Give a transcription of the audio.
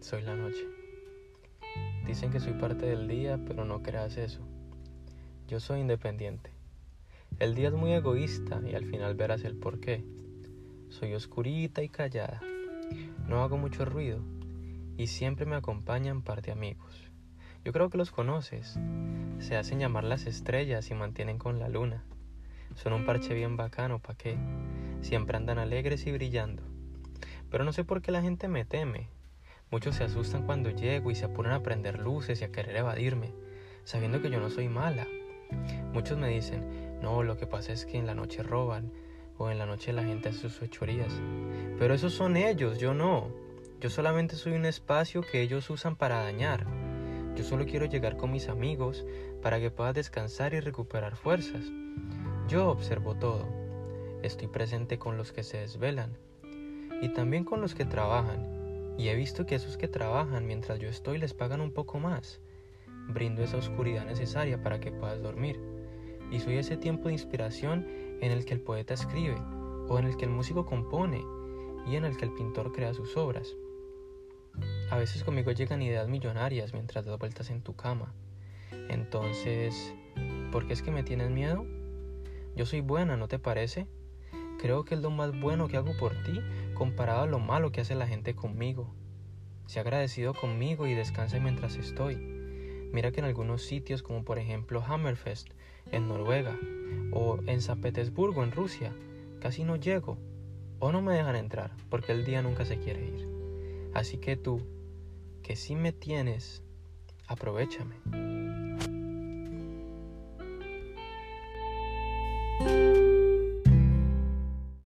soy la noche. Dicen que soy parte del día, pero no creas eso. Yo soy independiente. El día es muy egoísta y al final verás el por qué. Soy oscurita y callada. No hago mucho ruido y siempre me acompañan par de amigos. Yo creo que los conoces. Se hacen llamar las estrellas y mantienen con la luna. Son un parche bien bacano, ¿pa' qué? Siempre andan alegres y brillando. Pero no sé por qué la gente me teme. Muchos se asustan cuando llego y se apuran a prender luces y a querer evadirme, sabiendo que yo no soy mala. Muchos me dicen, no, lo que pasa es que en la noche roban, o en la noche la gente hace sus fechorías. Pero esos son ellos, yo no. Yo solamente soy un espacio que ellos usan para dañar. Yo solo quiero llegar con mis amigos para que puedas descansar y recuperar fuerzas. Yo observo todo. Estoy presente con los que se desvelan y también con los que trabajan. Y he visto que esos que trabajan mientras yo estoy les pagan un poco más. Brindo esa oscuridad necesaria para que puedas dormir. Y soy ese tiempo de inspiración en el que el poeta escribe, o en el que el músico compone, y en el que el pintor crea sus obras. A veces conmigo llegan ideas millonarias mientras das vueltas en tu cama. Entonces, ¿por qué es que me tienes miedo? Yo soy buena, ¿no te parece? Creo que es lo más bueno que hago por ti comparado a lo malo que hace la gente conmigo. Sé agradecido conmigo y descansa mientras estoy. Mira que en algunos sitios como por ejemplo Hammerfest en Noruega o en San Petersburgo en Rusia casi no llego o no me dejan entrar porque el día nunca se quiere ir. Así que tú, que sí me tienes, aprovechame.